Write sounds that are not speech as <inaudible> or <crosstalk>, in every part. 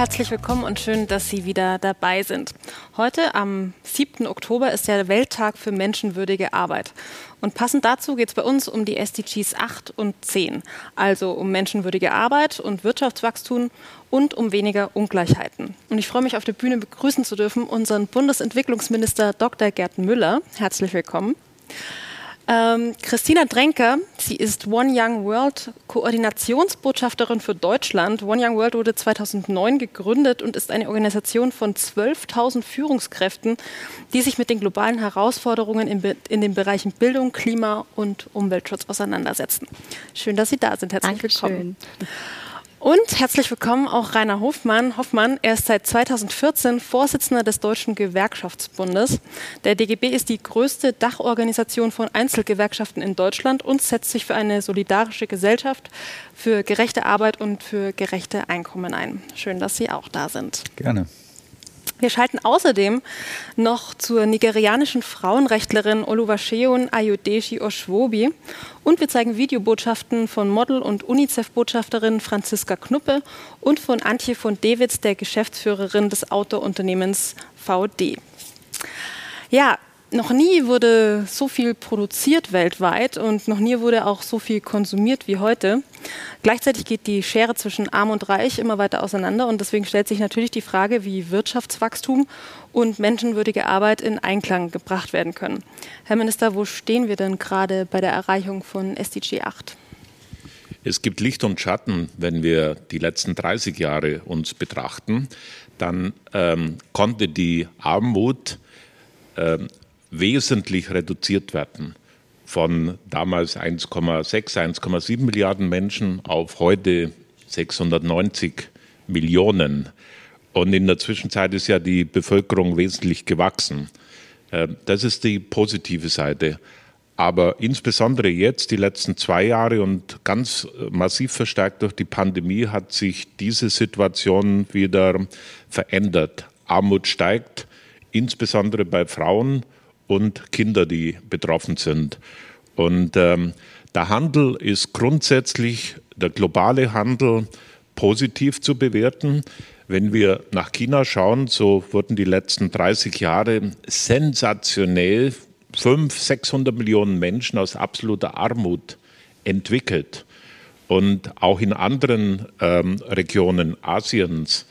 herzlich willkommen und schön, dass Sie wieder dabei sind. Heute, am 7. Oktober, ist der Welttag für menschenwürdige Arbeit. Und passend dazu geht es bei uns um die SDGs 8 und 10, also um menschenwürdige Arbeit und Wirtschaftswachstum und um weniger Ungleichheiten. Und ich freue mich, auf der Bühne begrüßen zu dürfen unseren Bundesentwicklungsminister Dr. Gerd Müller. Herzlich willkommen. Ähm, Christina Drenker, sie ist One Young World Koordinationsbotschafterin für Deutschland. One Young World wurde 2009 gegründet und ist eine Organisation von 12.000 Führungskräften, die sich mit den globalen Herausforderungen in, in, den Bereichen Bildung, Klima und Umweltschutz auseinandersetzen. Schön, dass Sie da sind. Herzlich Dankeschön. willkommen. Und herzlich willkommen auch Rainer Hofmann. Hoffmann, er ist seit 2014 Vorsitzender des Deutschen Gewerkschaftsbundes. Der DGB ist die größte Dachorganisation von Einzelgewerkschaften in Deutschland und setzt sich für eine solidarische Gesellschaft, für gerechte Arbeit und für gerechte Einkommen ein. Schön, dass Sie auch da sind. Gerne. Wir schalten außerdem noch zur nigerianischen Frauenrechtlerin Oluwaseun Ayodeji Oshwobi und wir zeigen Videobotschaften von Model- und UNICEF-Botschafterin Franziska Knuppe und von Antje von Dewitz, der Geschäftsführerin des Autounternehmens VD. Ja, noch nie wurde so viel produziert weltweit und noch nie wurde auch so viel konsumiert wie heute. Gleichzeitig geht die Schere zwischen Arm und Reich immer weiter auseinander und deswegen stellt sich natürlich die Frage, wie Wirtschaftswachstum und menschenwürdige Arbeit in Einklang gebracht werden können. Herr Minister, wo stehen wir denn gerade bei der Erreichung von SDG 8? Es gibt Licht und Schatten, wenn wir die letzten 30 Jahre uns betrachten. Dann ähm, konnte die Armut ähm, wesentlich reduziert werden. Von damals 1,6, 1,7 Milliarden Menschen auf heute 690 Millionen. Und in der Zwischenzeit ist ja die Bevölkerung wesentlich gewachsen. Äh, das ist die positive Seite. Aber insbesondere jetzt, die letzten zwei Jahre und ganz massiv verstärkt durch die Pandemie, hat sich diese Situation wieder verändert. Armut steigt, insbesondere bei Frauen und Kinder, die betroffen sind. Und ähm, der Handel ist grundsätzlich, der globale Handel, positiv zu bewerten. Wenn wir nach China schauen, so wurden die letzten 30 Jahre sensationell 500, 600 Millionen Menschen aus absoluter Armut entwickelt. Und auch in anderen ähm, Regionen Asiens.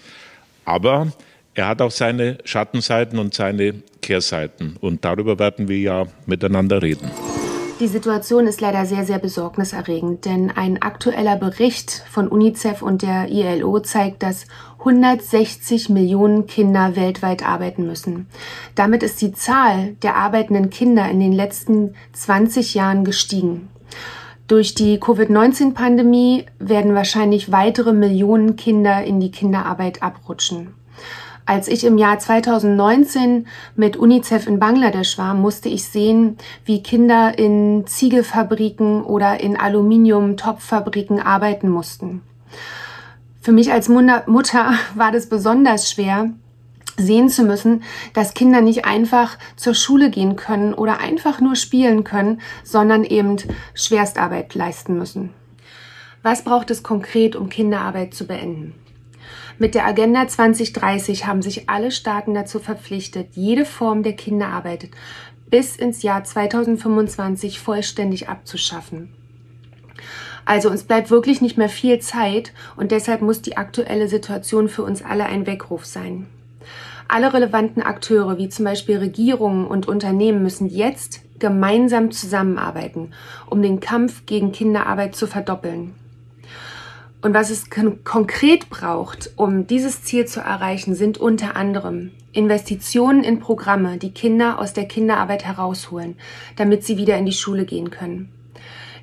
Aber er hat auch seine Schattenseiten und seine Kehrseiten. Und darüber werden wir ja miteinander reden. Die Situation ist leider sehr, sehr besorgniserregend, denn ein aktueller Bericht von UNICEF und der ILO zeigt, dass 160 Millionen Kinder weltweit arbeiten müssen. Damit ist die Zahl der arbeitenden Kinder in den letzten 20 Jahren gestiegen. Durch die Covid-19-Pandemie werden wahrscheinlich weitere Millionen Kinder in die Kinderarbeit abrutschen. Als ich im Jahr 2019 mit UNICEF in Bangladesch war, musste ich sehen, wie Kinder in Ziegelfabriken oder in Aluminium-Topffabriken arbeiten mussten. Für mich als Mutter <laughs> war das besonders schwer, sehen zu müssen, dass Kinder nicht einfach zur Schule gehen können oder einfach nur spielen können, sondern eben Schwerstarbeit leisten müssen. Was braucht es konkret, um Kinderarbeit zu beenden? Mit der Agenda 2030 haben sich alle Staaten dazu verpflichtet, jede Form der Kinderarbeit bis ins Jahr 2025 vollständig abzuschaffen. Also uns bleibt wirklich nicht mehr viel Zeit und deshalb muss die aktuelle Situation für uns alle ein Weckruf sein. Alle relevanten Akteure, wie zum Beispiel Regierungen und Unternehmen, müssen jetzt gemeinsam zusammenarbeiten, um den Kampf gegen Kinderarbeit zu verdoppeln. Und was es kon konkret braucht, um dieses Ziel zu erreichen, sind unter anderem Investitionen in Programme, die Kinder aus der Kinderarbeit herausholen, damit sie wieder in die Schule gehen können.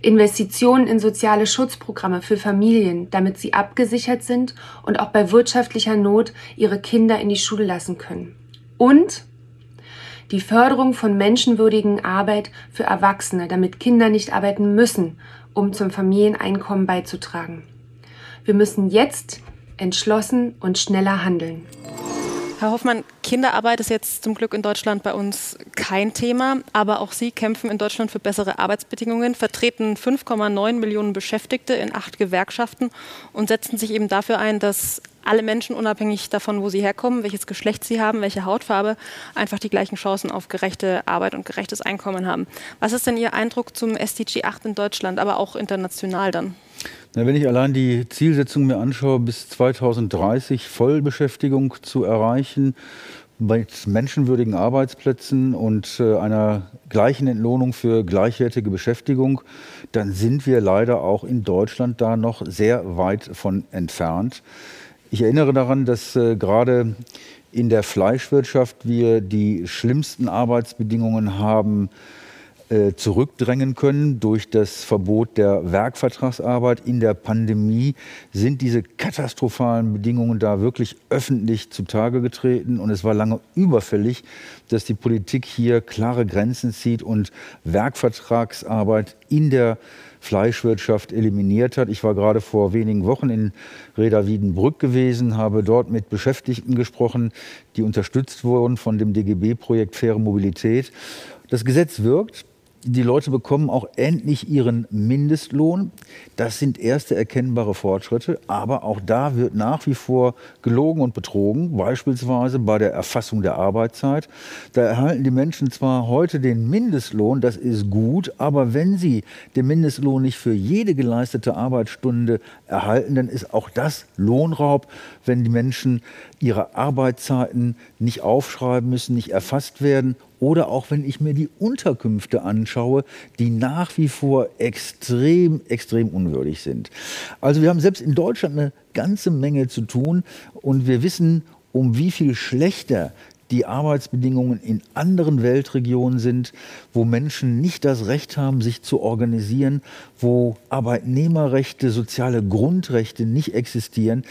Investitionen in soziale Schutzprogramme für Familien, damit sie abgesichert sind und auch bei wirtschaftlicher Not ihre Kinder in die Schule lassen können. Und die Förderung von menschenwürdigen Arbeit für Erwachsene, damit Kinder nicht arbeiten müssen, um zum Familieneinkommen beizutragen. Wir müssen jetzt entschlossen und schneller handeln. Herr Hoffmann, Kinderarbeit ist jetzt zum Glück in Deutschland bei uns kein Thema, aber auch Sie kämpfen in Deutschland für bessere Arbeitsbedingungen, vertreten 5,9 Millionen Beschäftigte in acht Gewerkschaften und setzen sich eben dafür ein, dass alle Menschen, unabhängig davon, wo sie herkommen, welches Geschlecht sie haben, welche Hautfarbe, einfach die gleichen Chancen auf gerechte Arbeit und gerechtes Einkommen haben. Was ist denn Ihr Eindruck zum SDG 8 in Deutschland, aber auch international dann? Na, wenn ich allein die Zielsetzung mir anschaue, bis 2030 Vollbeschäftigung zu erreichen, mit menschenwürdigen Arbeitsplätzen und äh, einer gleichen Entlohnung für gleichwertige Beschäftigung, dann sind wir leider auch in Deutschland da noch sehr weit von entfernt. Ich erinnere daran, dass äh, gerade in der Fleischwirtschaft wir die schlimmsten Arbeitsbedingungen haben äh, zurückdrängen können durch das Verbot der Werkvertragsarbeit. In der Pandemie sind diese katastrophalen Bedingungen da wirklich öffentlich zutage getreten. Und es war lange überfällig, dass die Politik hier klare Grenzen zieht und Werkvertragsarbeit in der Fleischwirtschaft eliminiert hat. Ich war gerade vor wenigen Wochen in Reda Wiedenbrück gewesen, habe dort mit Beschäftigten gesprochen, die unterstützt wurden von dem DGB-Projekt Faire Mobilität. Das Gesetz wirkt die Leute bekommen auch endlich ihren Mindestlohn. Das sind erste erkennbare Fortschritte. Aber auch da wird nach wie vor gelogen und betrogen, beispielsweise bei der Erfassung der Arbeitszeit. Da erhalten die Menschen zwar heute den Mindestlohn, das ist gut, aber wenn sie den Mindestlohn nicht für jede geleistete Arbeitsstunde erhalten, dann ist auch das Lohnraub, wenn die Menschen ihre Arbeitszeiten nicht aufschreiben müssen, nicht erfasst werden oder auch wenn ich mir die Unterkünfte anschaue, die nach wie vor extrem, extrem unwürdig sind. Also wir haben selbst in Deutschland eine ganze Menge zu tun und wir wissen, um wie viel schlechter die Arbeitsbedingungen in anderen Weltregionen sind, wo Menschen nicht das Recht haben, sich zu organisieren, wo Arbeitnehmerrechte, soziale Grundrechte nicht existieren.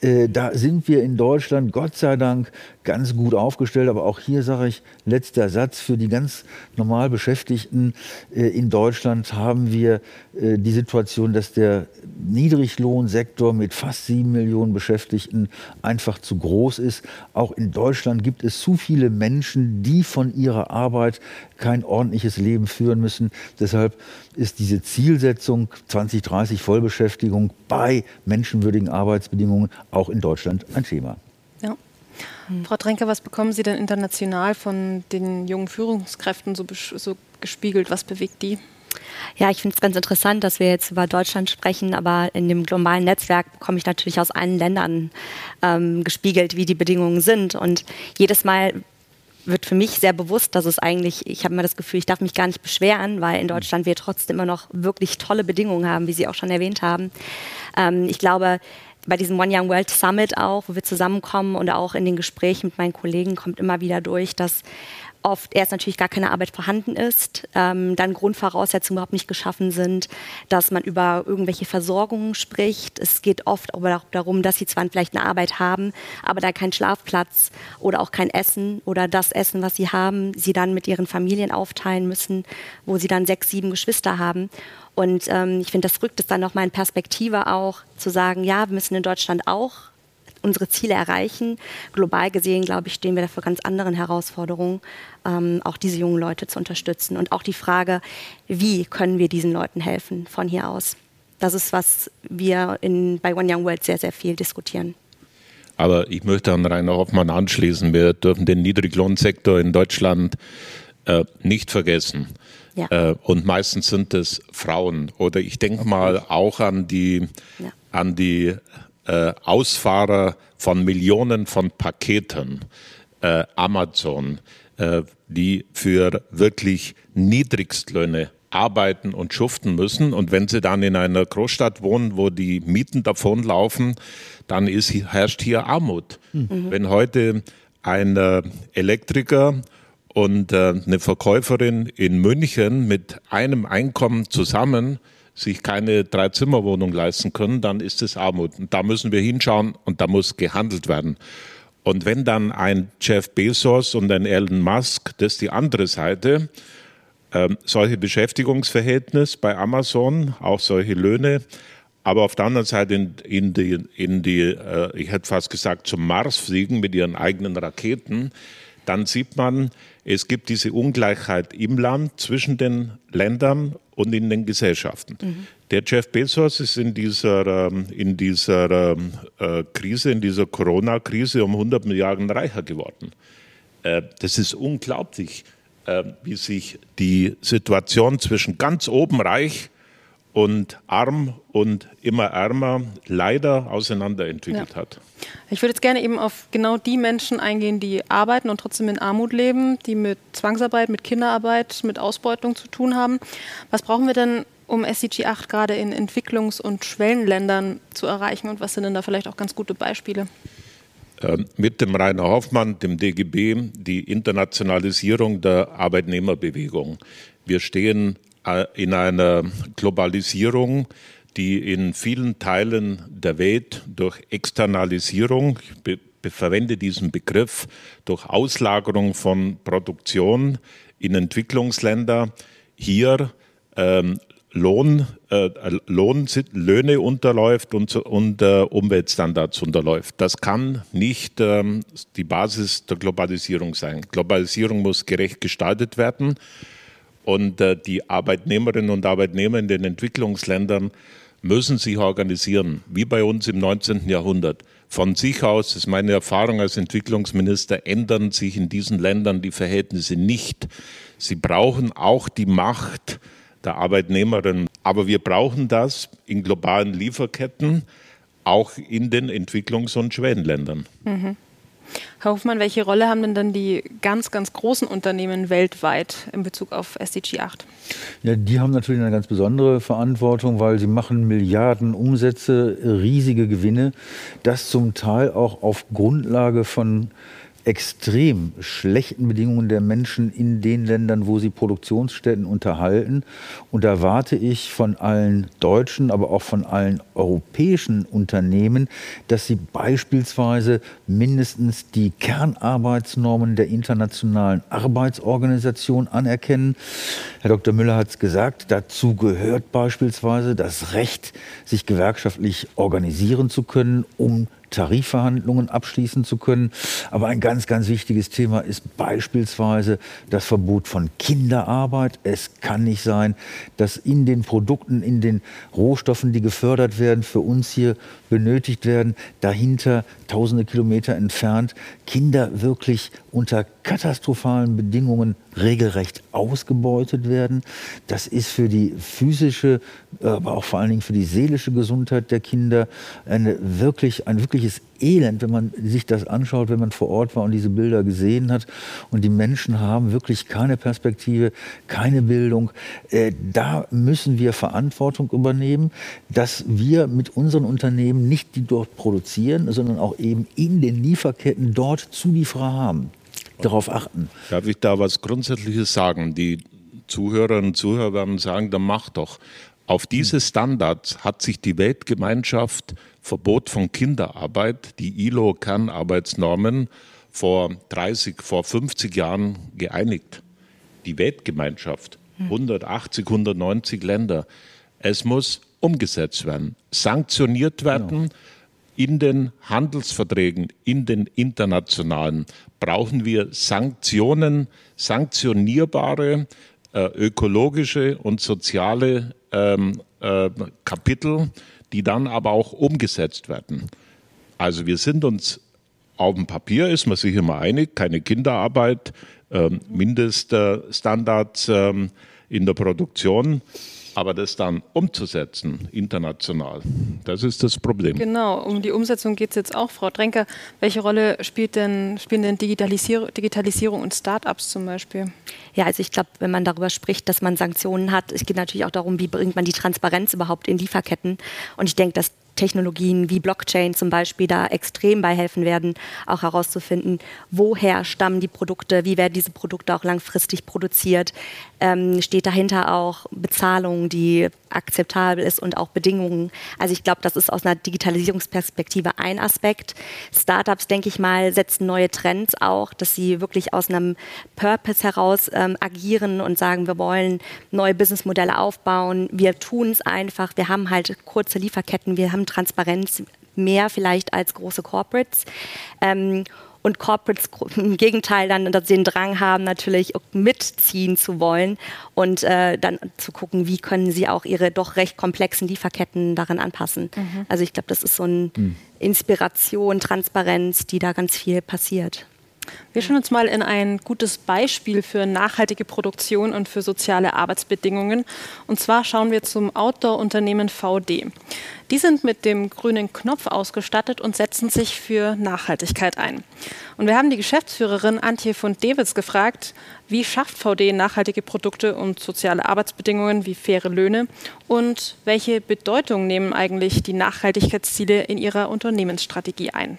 Äh, da sind wir in Deutschland Gott sei Dank ganz gut aufgestellt. Aber auch hier sage ich, letzter Satz, für die ganz normal Beschäftigten äh, in Deutschland haben wir äh, die Situation, dass der Niedriglohnsektor mit fast sieben Millionen Beschäftigten einfach zu groß ist. Auch in Deutschland gibt es zu viele Menschen, die von ihrer Arbeit kein ordentliches Leben führen müssen. Deshalb ist diese Zielsetzung 2030 Vollbeschäftigung bei menschenwürdigen Arbeitsbedingungen auch in Deutschland ein Thema. Ja. Hm. Frau Trenker, was bekommen Sie denn international von den jungen Führungskräften so, so gespiegelt? Was bewegt die? Ja, ich finde es ganz interessant, dass wir jetzt über Deutschland sprechen, aber in dem globalen Netzwerk bekomme ich natürlich aus allen Ländern ähm, gespiegelt, wie die Bedingungen sind. Und jedes Mal wird für mich sehr bewusst, dass es eigentlich, ich habe immer das Gefühl, ich darf mich gar nicht beschweren, weil in Deutschland wir trotzdem immer noch wirklich tolle Bedingungen haben, wie Sie auch schon erwähnt haben. Ähm, ich glaube, bei diesem One Young World Summit auch, wo wir zusammenkommen und auch in den Gesprächen mit meinen Kollegen kommt immer wieder durch, dass oft erst natürlich gar keine Arbeit vorhanden ist, ähm, dann Grundvoraussetzungen überhaupt nicht geschaffen sind, dass man über irgendwelche Versorgungen spricht. Es geht oft aber auch darum, dass sie zwar vielleicht eine Arbeit haben, aber da kein Schlafplatz oder auch kein Essen oder das Essen, was sie haben, sie dann mit ihren Familien aufteilen müssen, wo sie dann sechs, sieben Geschwister haben. Und ähm, ich finde, das rückt es dann nochmal in Perspektive auch, zu sagen, ja, wir müssen in Deutschland auch unsere Ziele erreichen. Global gesehen, glaube ich, stehen wir da vor ganz anderen Herausforderungen, ähm, auch diese jungen Leute zu unterstützen. Und auch die Frage, wie können wir diesen Leuten helfen von hier aus? Das ist, was wir in, bei One Young World sehr, sehr viel diskutieren. Aber ich möchte an Rainer Hoffmann anschließen. Wir dürfen den Niedriglohnsektor in Deutschland äh, nicht vergessen. Ja. Äh, und meistens sind es Frauen. Oder ich denke mal auch an die, ja. an die äh, Ausfahrer von Millionen von Paketen, äh, Amazon, äh, die für wirklich Niedrigstlöhne arbeiten und schuften müssen. Und wenn sie dann in einer Großstadt wohnen, wo die Mieten davonlaufen, dann ist, herrscht hier Armut. Mhm. Wenn heute ein äh, Elektriker und äh, eine Verkäuferin in München mit einem Einkommen zusammen sich keine Dreizimmerwohnung leisten können, dann ist es Armut. Und da müssen wir hinschauen und da muss gehandelt werden. Und wenn dann ein Jeff Bezos und ein Elon Musk, das ist die andere Seite, äh, solche Beschäftigungsverhältnisse bei Amazon, auch solche Löhne, aber auf der anderen Seite in, in die, in die äh, ich hätte fast gesagt, zum Mars fliegen mit ihren eigenen Raketen, dann sieht man, es gibt diese Ungleichheit im Land zwischen den Ländern und in den Gesellschaften. Mhm. Der Jeff Bezos ist in dieser, ähm, in dieser ähm, äh, Krise, in dieser Corona-Krise um 100 Milliarden reicher geworden. Äh, das ist unglaublich, äh, wie sich die Situation zwischen ganz oben reich und arm und immer ärmer leider auseinanderentwickelt ja. hat. Ich würde jetzt gerne eben auf genau die Menschen eingehen, die arbeiten und trotzdem in Armut leben, die mit Zwangsarbeit, mit Kinderarbeit, mit Ausbeutung zu tun haben. Was brauchen wir denn, um SDG 8 gerade in Entwicklungs- und Schwellenländern zu erreichen und was sind denn da vielleicht auch ganz gute Beispiele? Ähm, mit dem Rainer Hoffmann, dem DGB, die Internationalisierung der Arbeitnehmerbewegung. Wir stehen in einer Globalisierung, die in vielen Teilen der Welt durch Externalisierung, ich verwende diesen Begriff, durch Auslagerung von Produktion in Entwicklungsländer hier ähm, Lohn, äh, Lohn, Löhne unterläuft und, und äh, Umweltstandards unterläuft. Das kann nicht ähm, die Basis der Globalisierung sein. Globalisierung muss gerecht gestaltet werden. Und äh, die Arbeitnehmerinnen und Arbeitnehmer in den Entwicklungsländern müssen sich organisieren, wie bei uns im 19. Jahrhundert. Von sich aus, das ist meine Erfahrung als Entwicklungsminister, ändern sich in diesen Ländern die Verhältnisse nicht. Sie brauchen auch die Macht der Arbeitnehmerinnen. Aber wir brauchen das in globalen Lieferketten, auch in den Entwicklungs- und Schwellenländern. Mhm. Herr Hofmann, welche Rolle haben denn dann die ganz, ganz großen Unternehmen weltweit in Bezug auf SDG 8? Ja, die haben natürlich eine ganz besondere Verantwortung, weil sie machen Milliarden Umsätze, riesige Gewinne, das zum Teil auch auf Grundlage von extrem schlechten Bedingungen der Menschen in den Ländern, wo sie Produktionsstätten unterhalten. Und da warte ich von allen deutschen, aber auch von allen europäischen Unternehmen, dass sie beispielsweise mindestens die Kernarbeitsnormen der Internationalen Arbeitsorganisation anerkennen. Herr Dr. Müller hat es gesagt, dazu gehört beispielsweise das Recht, sich gewerkschaftlich organisieren zu können, um Tarifverhandlungen abschließen zu können. Aber ein ganz, ganz wichtiges Thema ist beispielsweise das Verbot von Kinderarbeit. Es kann nicht sein, dass in den Produkten, in den Rohstoffen, die gefördert werden, für uns hier benötigt werden, dahinter tausende Kilometer entfernt, Kinder wirklich unter katastrophalen Bedingungen regelrecht ausgebeutet werden. Das ist für die physische, aber auch vor allen Dingen für die seelische Gesundheit der Kinder eine wirklich, ein wirkliches Elend, wenn man sich das anschaut, wenn man vor Ort war und diese Bilder gesehen hat. Und die Menschen haben wirklich keine Perspektive, keine Bildung. Äh, da müssen wir Verantwortung übernehmen, dass wir mit unseren Unternehmen nicht die dort produzieren, sondern auch eben in den Lieferketten dort Zulieferer haben. Darauf achten. Darf ich da was Grundsätzliches sagen? Die Zuhörerinnen und Zuhörer werden sagen, dann mach doch. Auf diese Standards hat sich die Weltgemeinschaft Verbot von Kinderarbeit, die ILO-Kernarbeitsnormen, vor 30, vor 50 Jahren geeinigt. Die Weltgemeinschaft, 180, 190 Länder. Es muss umgesetzt werden, sanktioniert werden. Genau. In den Handelsverträgen, in den internationalen, brauchen wir Sanktionen, sanktionierbare äh, ökologische und soziale ähm, äh, Kapitel, die dann aber auch umgesetzt werden. Also wir sind uns auf dem Papier ist man sich immer einig, keine Kinderarbeit, ähm, Mindeststandards ähm, in der Produktion. Aber das dann umzusetzen international, das ist das Problem. Genau, um die Umsetzung geht es jetzt auch. Frau Drenker, welche Rolle spielt denn, spielen denn Digitalisierung, Digitalisierung und Start-ups zum Beispiel? Ja, also ich glaube, wenn man darüber spricht, dass man Sanktionen hat, es geht natürlich auch darum, wie bringt man die Transparenz überhaupt in Lieferketten. Und ich denke, dass Technologien wie Blockchain zum Beispiel da extrem bei helfen werden, auch herauszufinden, woher stammen die Produkte, wie werden diese Produkte auch langfristig produziert, ähm, steht dahinter auch Bezahlung, die akzeptabel ist und auch Bedingungen. Also ich glaube, das ist aus einer Digitalisierungsperspektive ein Aspekt. Startups, denke ich mal, setzen neue Trends auch, dass sie wirklich aus einem Purpose heraus ähm, agieren und sagen, wir wollen neue Businessmodelle aufbauen. Wir tun es einfach. Wir haben halt kurze Lieferketten, wir haben Transparenz, mehr vielleicht als große Corporates. Ähm, und Corporates <laughs> im Gegenteil dann den Drang haben, natürlich mitziehen zu wollen und äh, dann zu gucken, wie können sie auch ihre doch recht komplexen Lieferketten daran anpassen. Mhm. Also ich glaube, das ist so eine mhm. Inspiration, Transparenz, die da ganz viel passiert. Wir schauen uns mal in ein gutes Beispiel für nachhaltige Produktion und für soziale Arbeitsbedingungen. Und zwar schauen wir zum Outdoor-Unternehmen VD. Die sind mit dem grünen Knopf ausgestattet und setzen sich für Nachhaltigkeit ein. Und wir haben die Geschäftsführerin Antje von Dewitz gefragt, wie schafft VD nachhaltige Produkte und soziale Arbeitsbedingungen wie faire Löhne und welche Bedeutung nehmen eigentlich die Nachhaltigkeitsziele in ihrer Unternehmensstrategie ein?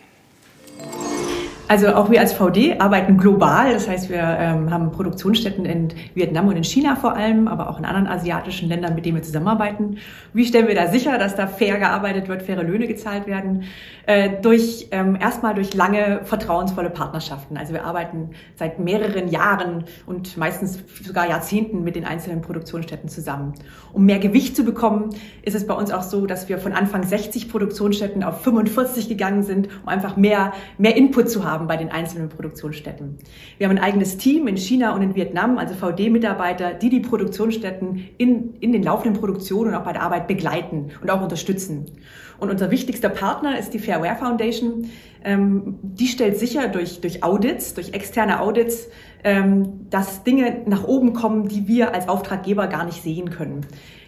Also auch wir als VD arbeiten global. Das heißt, wir ähm, haben Produktionsstätten in Vietnam und in China vor allem, aber auch in anderen asiatischen Ländern, mit denen wir zusammenarbeiten. Wie stellen wir da sicher, dass da fair gearbeitet wird, faire Löhne gezahlt werden? Äh, durch ähm, erstmal durch lange vertrauensvolle Partnerschaften. Also wir arbeiten seit mehreren Jahren und meistens sogar Jahrzehnten mit den einzelnen Produktionsstätten zusammen. Um mehr Gewicht zu bekommen, ist es bei uns auch so, dass wir von Anfang 60 Produktionsstätten auf 45 gegangen sind, um einfach mehr mehr Input zu haben bei den einzelnen Produktionsstätten. Wir haben ein eigenes Team in China und in Vietnam, also VD-Mitarbeiter, die die Produktionsstätten in, in den laufenden Produktionen und auch bei der Arbeit begleiten und auch unterstützen. Und unser wichtigster Partner ist die Fairware Foundation. Ähm, die stellt sicher durch, durch Audits, durch externe Audits, ähm, dass Dinge nach oben kommen, die wir als Auftraggeber gar nicht sehen können.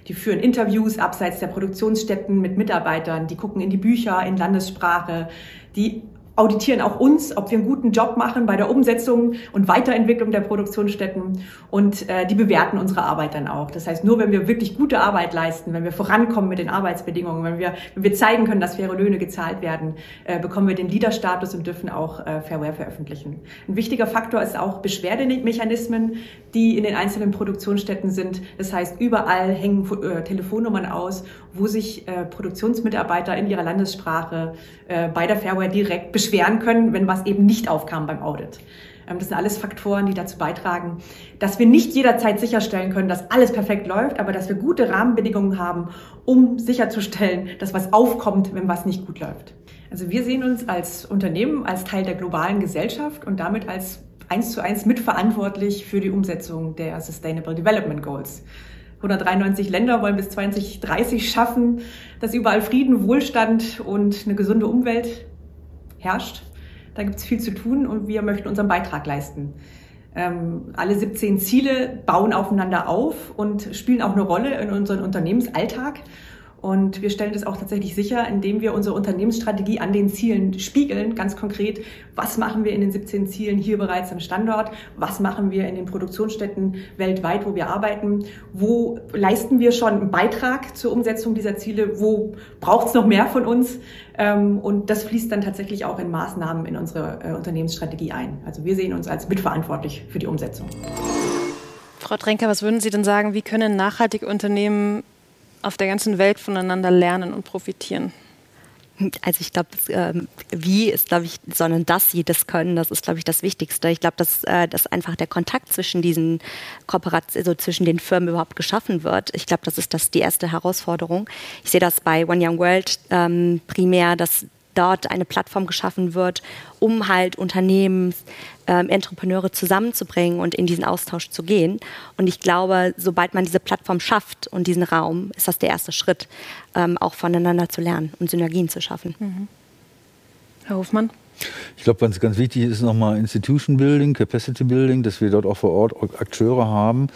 Die führen Interviews abseits der Produktionsstätten mit Mitarbeitern, die gucken in die Bücher in Landessprache, die auditieren auch uns, ob wir einen guten Job machen bei der Umsetzung und Weiterentwicklung der Produktionsstätten und äh, die bewerten unsere Arbeit dann auch. Das heißt, nur wenn wir wirklich gute Arbeit leisten, wenn wir vorankommen mit den Arbeitsbedingungen, wenn wir, wenn wir zeigen können, dass faire Löhne gezahlt werden, äh, bekommen wir den Leader-Status und dürfen auch äh, Fairware veröffentlichen. Ein wichtiger Faktor ist auch Beschwerdemechanismen, die in den einzelnen Produktionsstätten sind. Das heißt, überall hängen äh, Telefonnummern aus, wo sich äh, Produktionsmitarbeiter in ihrer Landessprache äh, bei der Fairware direkt beschweren können, wenn was eben nicht aufkam beim Audit. Ähm, das sind alles Faktoren, die dazu beitragen, dass wir nicht jederzeit sicherstellen können, dass alles perfekt läuft, aber dass wir gute Rahmenbedingungen haben, um sicherzustellen, dass was aufkommt, wenn was nicht gut läuft. Also wir sehen uns als Unternehmen, als Teil der globalen Gesellschaft und damit als eins zu eins mitverantwortlich für die Umsetzung der Sustainable Development Goals. 193 Länder wollen bis 2030 schaffen, dass überall Frieden, Wohlstand und eine gesunde Umwelt herrscht. Da gibt es viel zu tun und wir möchten unseren Beitrag leisten. Ähm, alle 17 Ziele bauen aufeinander auf und spielen auch eine Rolle in unserem Unternehmensalltag. Und wir stellen das auch tatsächlich sicher, indem wir unsere Unternehmensstrategie an den Zielen spiegeln. Ganz konkret, was machen wir in den 17 Zielen hier bereits am Standort? Was machen wir in den Produktionsstätten weltweit, wo wir arbeiten? Wo leisten wir schon einen Beitrag zur Umsetzung dieser Ziele? Wo braucht es noch mehr von uns? Ähm, und das fließt dann tatsächlich auch in Maßnahmen in unsere äh, Unternehmensstrategie ein. Also wir sehen uns als mitverantwortlich für die Umsetzung. Frau Trenker, was würden Sie denn sagen, wie können nachhaltige Unternehmen auf der ganzen Welt voneinander lernen und profitieren? Also ich glaube, ähm, wie ist, glaube ich, sondern dass sie das können, das ist, glaube ich, das Wichtigste. Ich glaube, dass, äh, dass einfach der Kontakt zwischen diesen Kooperationen, also zwischen den Firmen überhaupt geschaffen wird. Ich glaube, das ist das die erste Herausforderung. Ich sehe das bei One Young World ähm, primär, dass dort eine Plattform geschaffen wird, um halt Unternehmen, ähm, Entrepreneure zusammenzubringen und in diesen Austausch zu gehen. Und ich glaube, sobald man diese Plattform schafft und diesen Raum, ist das der erste Schritt, ähm, auch voneinander zu lernen und Synergien zu schaffen. Mhm. Herr Hofmann? Ich glaube, ganz, ganz wichtig ist nochmal Institution Building, Capacity Building, dass wir dort auch vor Ort Akteure haben,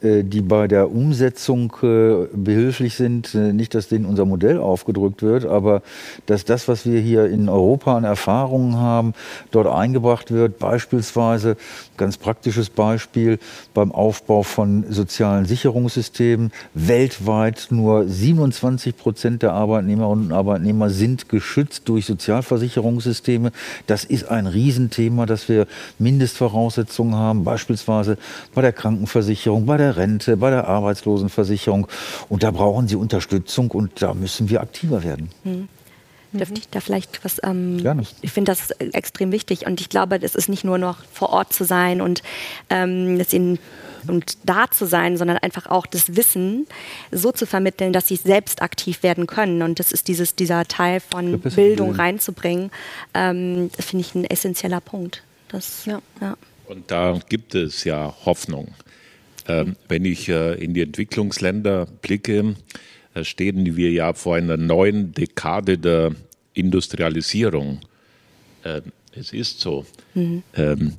äh, die bei der Umsetzung äh, behilflich sind. Äh, nicht, dass denen unser Modell aufgedrückt wird, aber dass das, was wir hier in Europa an Erfahrungen haben, dort eingebracht wird. Beispielsweise, ganz praktisches Beispiel, beim Aufbau von sozialen Sicherungssystemen. Weltweit nur 27 Prozent der Arbeitnehmerinnen und Arbeitnehmer sind geschützt durch Sozialversicherungssysteme. Das ist ein Riesenthema, dass wir Mindestvoraussetzungen haben, beispielsweise bei der Krankenversicherung, bei der Rente, bei der Arbeitslosenversicherung. Und da brauchen sie Unterstützung und da müssen wir aktiver werden. Hm. Dürfte mhm. ich da vielleicht was? Ähm, Gerne. Ich, ich finde das extrem wichtig und ich glaube, es ist nicht nur noch vor Ort zu sein und ähm, das ihnen und da zu sein, sondern einfach auch das Wissen so zu vermitteln, dass sie selbst aktiv werden können. Und das ist dieses, dieser Teil von Bildung reinzubringen. Ähm, das finde ich ein essentieller Punkt. Das, ja. ja. Und da gibt es ja Hoffnung. Ähm, wenn ich äh, in die Entwicklungsländer blicke, stehen wir ja vor einer neuen Dekade der Industrialisierung. Äh, es ist so. Mhm. Ähm,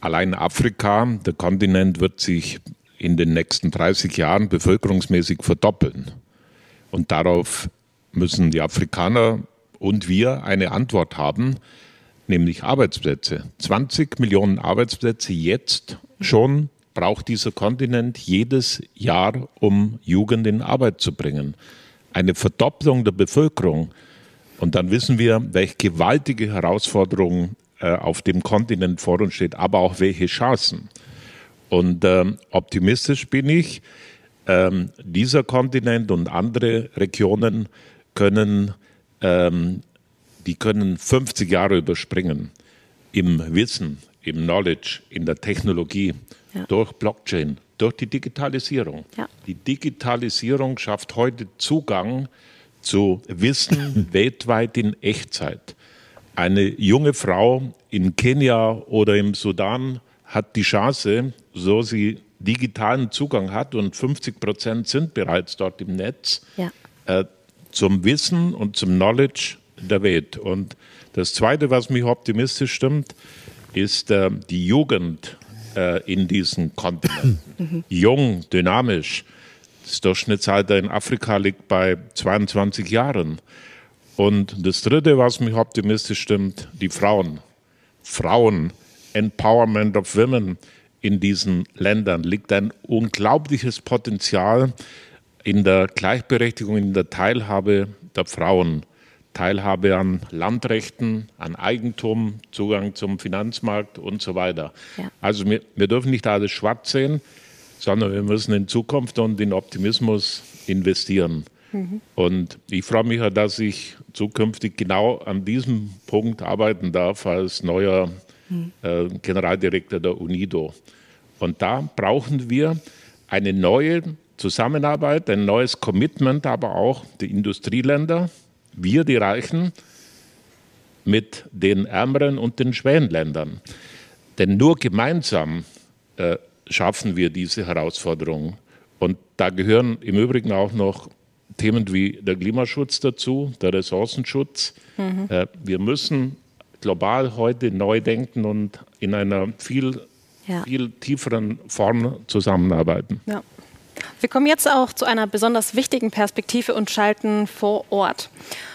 allein Afrika, der Kontinent, wird sich in den nächsten 30 Jahren bevölkerungsmäßig verdoppeln. Und darauf müssen die Afrikaner und wir eine Antwort haben, nämlich Arbeitsplätze. 20 Millionen Arbeitsplätze jetzt schon braucht dieser Kontinent jedes Jahr, um Jugend in Arbeit zu bringen. Eine Verdopplung der Bevölkerung. Und dann wissen wir, welche gewaltige Herausforderung äh, auf dem Kontinent vor uns steht, aber auch welche Chancen. Und ähm, optimistisch bin ich, ähm, dieser Kontinent und andere Regionen können, ähm, die können 50 Jahre überspringen im Wissen, im Knowledge, in der Technologie ja. durch Blockchain, durch die Digitalisierung. Ja. Die Digitalisierung schafft heute Zugang zu Wissen <laughs> weltweit in Echtzeit. Eine junge Frau in Kenia oder im Sudan hat die Chance, so sie digitalen Zugang hat und 50 Prozent sind bereits dort im Netz, ja. äh, zum Wissen und zum Knowledge der Welt. Und das Zweite, was mich optimistisch stimmt, ist äh, die Jugend äh, in diesen Kontinenten. Mhm. Jung, dynamisch. Das Durchschnittsalter in Afrika liegt bei 22 Jahren. Und das Dritte, was mich optimistisch stimmt, die Frauen. Frauen, Empowerment of Women in diesen Ländern liegt ein unglaubliches Potenzial in der Gleichberechtigung, in der Teilhabe der Frauen. Teilhabe an Landrechten, an Eigentum, Zugang zum Finanzmarkt und so weiter. Ja. Also wir, wir dürfen nicht alles schwarz sehen, sondern wir müssen in Zukunft und in Optimismus investieren. Mhm. Und ich freue mich, dass ich zukünftig genau an diesem Punkt arbeiten darf als neuer mhm. äh, Generaldirektor der UNIDO. Und da brauchen wir eine neue Zusammenarbeit, ein neues Commitment, aber auch die Industrieländer, wir, die Reichen, mit den ärmeren und den Schwellenländern. Denn nur gemeinsam äh, schaffen wir diese Herausforderung. Und da gehören im Übrigen auch noch Themen wie der Klimaschutz dazu, der Ressourcenschutz. Mhm. Äh, wir müssen global heute neu denken und in einer viel, ja. viel tieferen Form zusammenarbeiten. Ja. Wir kommen jetzt auch zu einer besonders wichtigen Perspektive und schalten vor Ort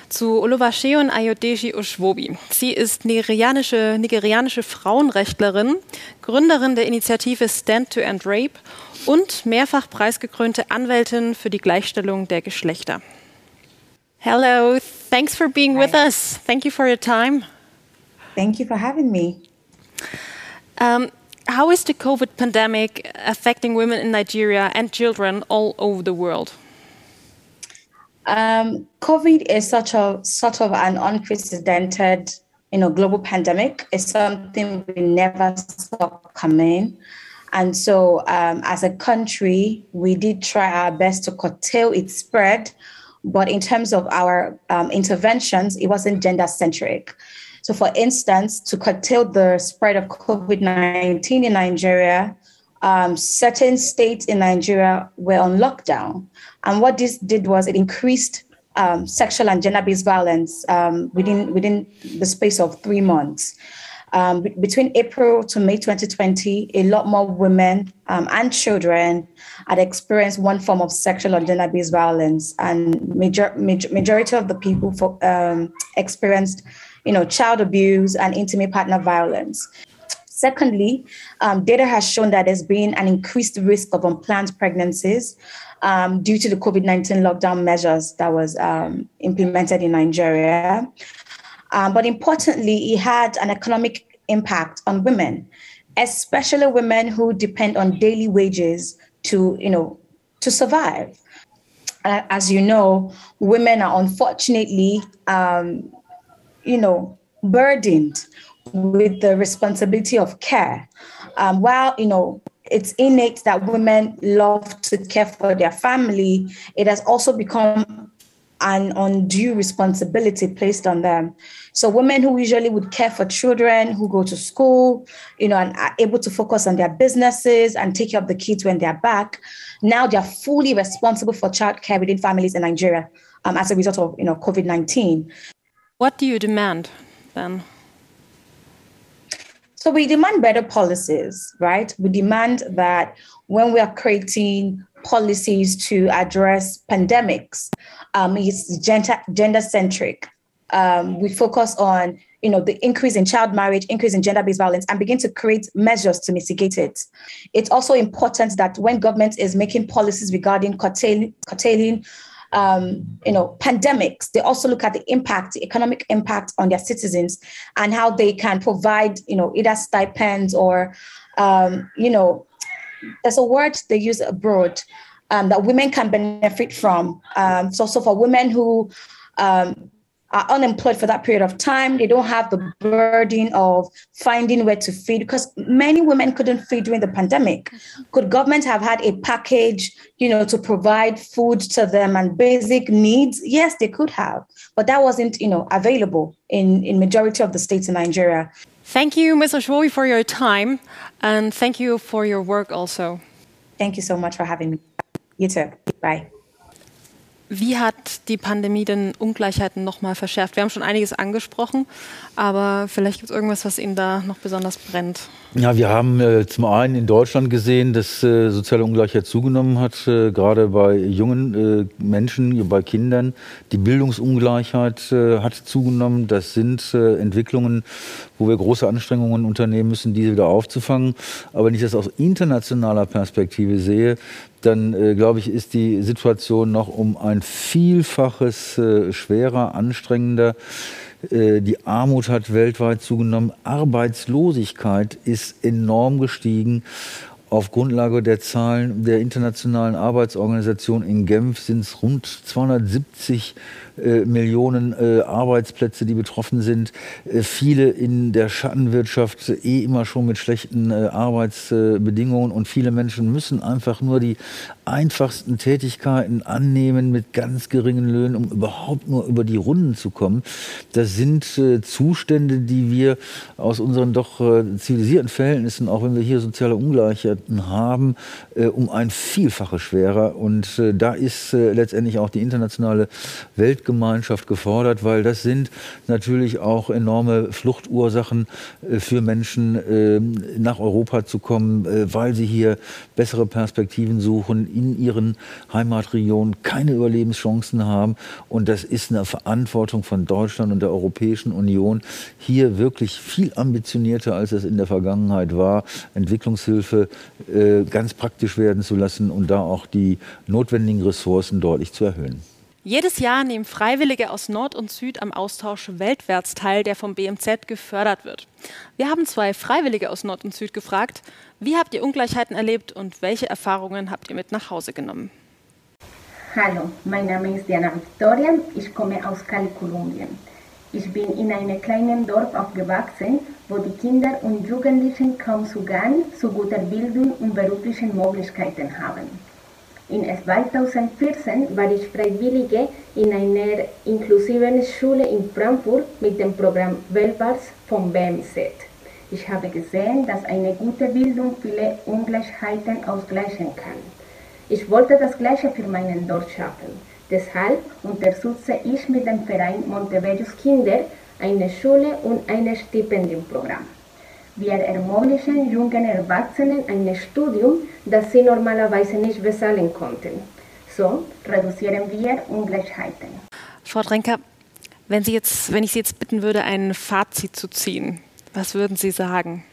zu Oluwaseun Ayodeji Oshwobi. Sie ist nigerianische, nigerianische Frauenrechtlerin, Gründerin der Initiative Stand to End Rape und mehrfach preisgekrönte Anwältin für die Gleichstellung der Geschlechter. Hello, thanks for being Hi. with us. Thank you for your time. Thank you for having me. Um, how is the COVID pandemic affecting women in Nigeria and children all over the world? Um, COVID is such a sort of an unprecedented, you know, global pandemic. It's something we never saw coming. And so, um, as a country, we did try our best to curtail its spread. But in terms of our um, interventions, it wasn't gender centric. So, for instance, to curtail the spread of COVID 19 in Nigeria, um, certain states in Nigeria were on lockdown. And what this did was it increased um, sexual and gender-based violence um, within within the space of three months. Um, b- between April to May 2020, a lot more women um, and children had experienced one form of sexual or gender-based violence, and major, major majority of the people for, um, experienced, you know, child abuse and intimate partner violence. Secondly, um, data has shown that there's been an increased risk of unplanned pregnancies um, due to the COVID 19 lockdown measures that was um, implemented in Nigeria. Um, but importantly, it had an economic impact on women, especially women who depend on daily wages to, you know, to survive. as you know, women are unfortunately, um, you know, burdened with the responsibility of care. Um, while, you know, it's innate that women love to care for their family, it has also become an undue responsibility placed on them. So women who usually would care for children who go to school, you know, and are able to focus on their businesses and take care of the kids when they're back, now they're fully responsible for childcare within families in Nigeria um, as a result of, you know, COVID-19. What do you demand then? So we demand better policies, right? We demand that when we are creating policies to address pandemics, um, it's gender gender centric. Um, we focus on you know the increase in child marriage, increase in gender based violence, and begin to create measures to mitigate it. It's also important that when government is making policies regarding curtailing, curtailing um, you know, pandemics, they also look at the impact, the economic impact on their citizens and how they can provide, you know, either stipends or, um, you know, there's a word they use abroad um, that women can benefit from. Um, so, so for women who um, are unemployed for that period of time. They don't have the burden of finding where to feed because many women couldn't feed during the pandemic. Could government have had a package, you know, to provide food to them and basic needs? Yes, they could have, but that wasn't, you know, available in in majority of the states in Nigeria. Thank you, Ms. Oshwowi, for your time, and thank you for your work also. Thank you so much for having me. You too. Bye. Wie hat die Pandemie denn Ungleichheiten nochmal verschärft? Wir haben schon einiges angesprochen, aber vielleicht gibt es irgendwas, was Ihnen da noch besonders brennt. Ja, wir haben äh, zum einen in Deutschland gesehen, dass äh, soziale Ungleichheit zugenommen hat, äh, gerade bei jungen äh, Menschen, bei Kindern. Die Bildungsungleichheit äh, hat zugenommen. Das sind äh, Entwicklungen, wo wir große Anstrengungen unternehmen müssen, diese wieder aufzufangen. Aber wenn ich das aus internationaler Perspektive sehe, dann glaube ich, ist die Situation noch um ein Vielfaches schwerer, anstrengender. Äh, die Armut hat weltweit zugenommen. Arbeitslosigkeit ist enorm gestiegen. Auf Grundlage der Zahlen der Internationalen Arbeitsorganisation in Genf sind es rund 270 äh, Millionen äh, Arbeitsplätze, die betroffen sind. Äh, viele in der Schattenwirtschaft eh immer schon mit schlechten äh, Arbeitsbedingungen und viele Menschen müssen einfach nur die einfachsten Tätigkeiten annehmen mit ganz geringen Löhnen, um überhaupt nur über die Runden zu kommen. Das sind äh, Zustände, die wir aus unseren doch äh, zivilisierten Verhältnissen, auch wenn wir hier soziale Ungleichheiten haben, um ein Vielfaches schwerer. Und da ist letztendlich auch die internationale Welt Weltgemeinschaft gefordert, weil das sind natürlich auch enorme Fluchtursachen äh, für Menschen, ähm, nach Europa zu kommen, äh, weil sie hier bessere Perspektiven suchen, in ihren Heimatregionen keine Überlebenschancen haben. Und das ist eine Verantwortung von Deutschland und der Europäischen Union, hier wirklich viel ambitionierter, als es in der Vergangenheit war, Entwicklungshilfe äh, ganz praktisch werden zu lassen und da auch die notwendigen Ressourcen deutlich zu erhöhen. Jedes Jahr nehmen Freiwillige aus Nord und Süd am Austausch Weltwärts teil, der vom BMZ gefördert wird. Wir haben zwei Freiwillige aus Nord und Süd gefragt, wie habt ihr Ungleichheiten erlebt und welche Erfahrungen habt ihr mit nach Hause genommen? Hallo, mein Name ist Diana Victoria, ich komme aus Cali, Kolumbien. Ich bin in einem kleinen Dorf aufgewachsen, wo die Kinder und Jugendlichen kaum Zugang zu guter Bildung und beruflichen Möglichkeiten haben. In 2014 war ich Freiwillige in einer inklusiven Schule in Frankfurt mit dem Programm Weltwärts vom BMZ. Ich habe gesehen, dass eine gute Bildung viele Ungleichheiten ausgleichen kann. Ich wollte das Gleiche für meinen Dorf schaffen. Deshalb unterstütze ich mit dem Verein Montevideo Kinder eine Schule und ein Stipendiumprogramm. Wir ermöglichen jungen Erwachsenen ein Studium, das sie normalerweise nicht bezahlen konnten. So reduzieren wir Ungleichheiten. Frau Drenker, wenn, Sie jetzt, wenn ich Sie jetzt bitten würde, ein Fazit zu ziehen, was würden Sie sagen?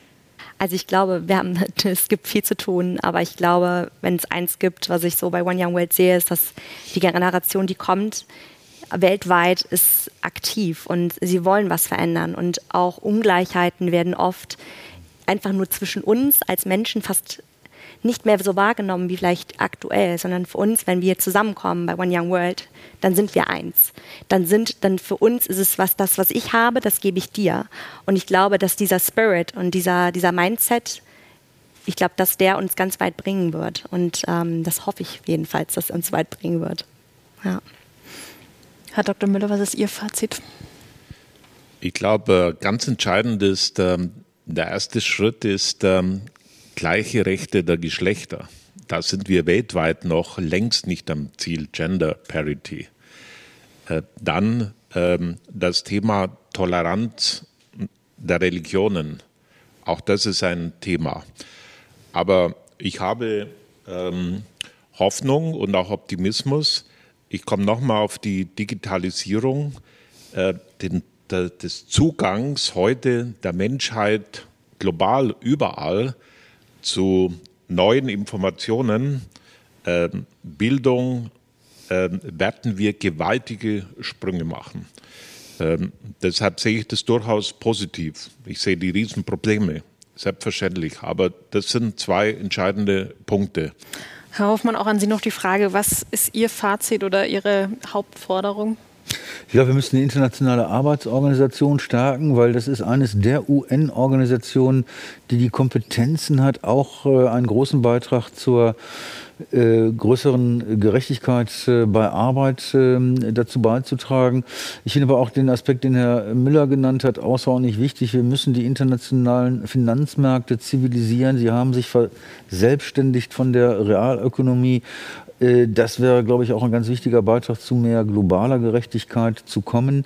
Also ich glaube, wir haben, <laughs> es gibt viel zu tun, aber ich glaube, wenn es eins gibt, was ich so bei One Young World sehe, ist, dass die Generation, die kommt, weltweit ist aktiv und sie wollen was verändern. Und auch Ungleichheiten werden oft einfach nur zwischen uns als Menschen fast nicht mehr so wahrgenommen wie vielleicht aktuell, sondern für uns, wenn wir zusammenkommen bei One Young World, dann sind wir eins. Dann sind, dann für uns ist es was, das, was ich habe, das gebe ich dir. Und ich glaube, dass dieser Spirit und dieser, dieser Mindset, ich glaube, dass der uns ganz weit bringen wird. Und ähm, das hoffe ich jedenfalls, dass er uns weit bringen wird. Ja. Herr Dr. Müller, was ist Ihr Fazit? Ich glaube, ganz entscheidend ist, ähm, der erste Schritt ist ähm, gleiche Rechte der Geschlechter. Da sind wir weltweit noch längst nicht am Ziel Gender Parity. Äh, dann ähm, das Thema Toleranz der Religionen. Auch das ist ein Thema. Aber ich habe Hoffnung und auch Optimismus. Ich komme nochmal auf die Digitalisierung, äh, den, der, des Zugangs heute der Menschheit global überall zu neuen Informationen, äh, Bildung, äh, werden wir gewaltige Sprünge machen. Ähm, deshalb sehe ich das durchaus positiv. Ich sehe die Riesenprobleme, selbstverständlich. Aber das sind zwei entscheidende Punkte. Herr Hoffmann, auch an Sie noch die Frage, was ist Ihr Fazit oder Ihre Hauptforderung? Ich glaube, wir müssen die internationale Arbeitsorganisation stärken, weil das ist eines der UN-Organisationen, die die Kompetenzen hat, auch äh, einen großen Beitrag zur äh, größeren Gerechtigkeit äh, bei Arbeit äh, dazu beizutragen. Ich finde aber auch den Aspekt, den Herr Müller genannt hat, außerordentlich wichtig. Wir müssen die internationalen Finanzmärkte zivilisieren. Sie haben sich verselbstständigt von der Realökonomie äh, das wäre, glaube ich, auch ein ganz wichtiger Beitrag zu mehr globaler Gerechtigkeit zu kommen.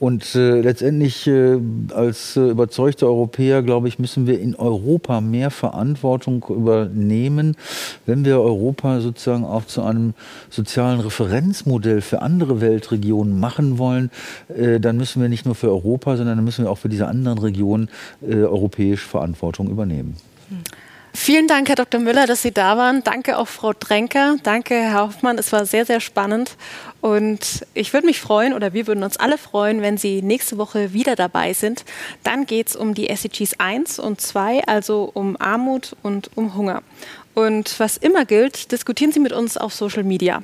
Und äh, letztendlich äh, als äh, überzeugte Europäer, glaube ich, müssen wir in Europa mehr Verantwortung übernehmen. Wenn wir Europa sozusagen auch zu einem sozialen Referenzmodell für andere Weltregionen machen wollen, äh, dann müssen wir nicht nur für Europa, sondern dann müssen wir auch für diese anderen Regionen äh, europäisch Verantwortung übernehmen. Hm. Vielen Dank, Herr Dr. Müller, dass Sie da waren. Danke auch Frau Drenker. Danke, Herr Hoffmann. Es war sehr, sehr spannend. Und ich würde mich freuen, oder wir würden uns alle freuen, wenn Sie nächste Woche wieder dabei sind. Dann geht es um die SDGs 1 und 2, also um Armut und um Hunger. Und was immer gilt, diskutieren Sie mit uns auf Social Media.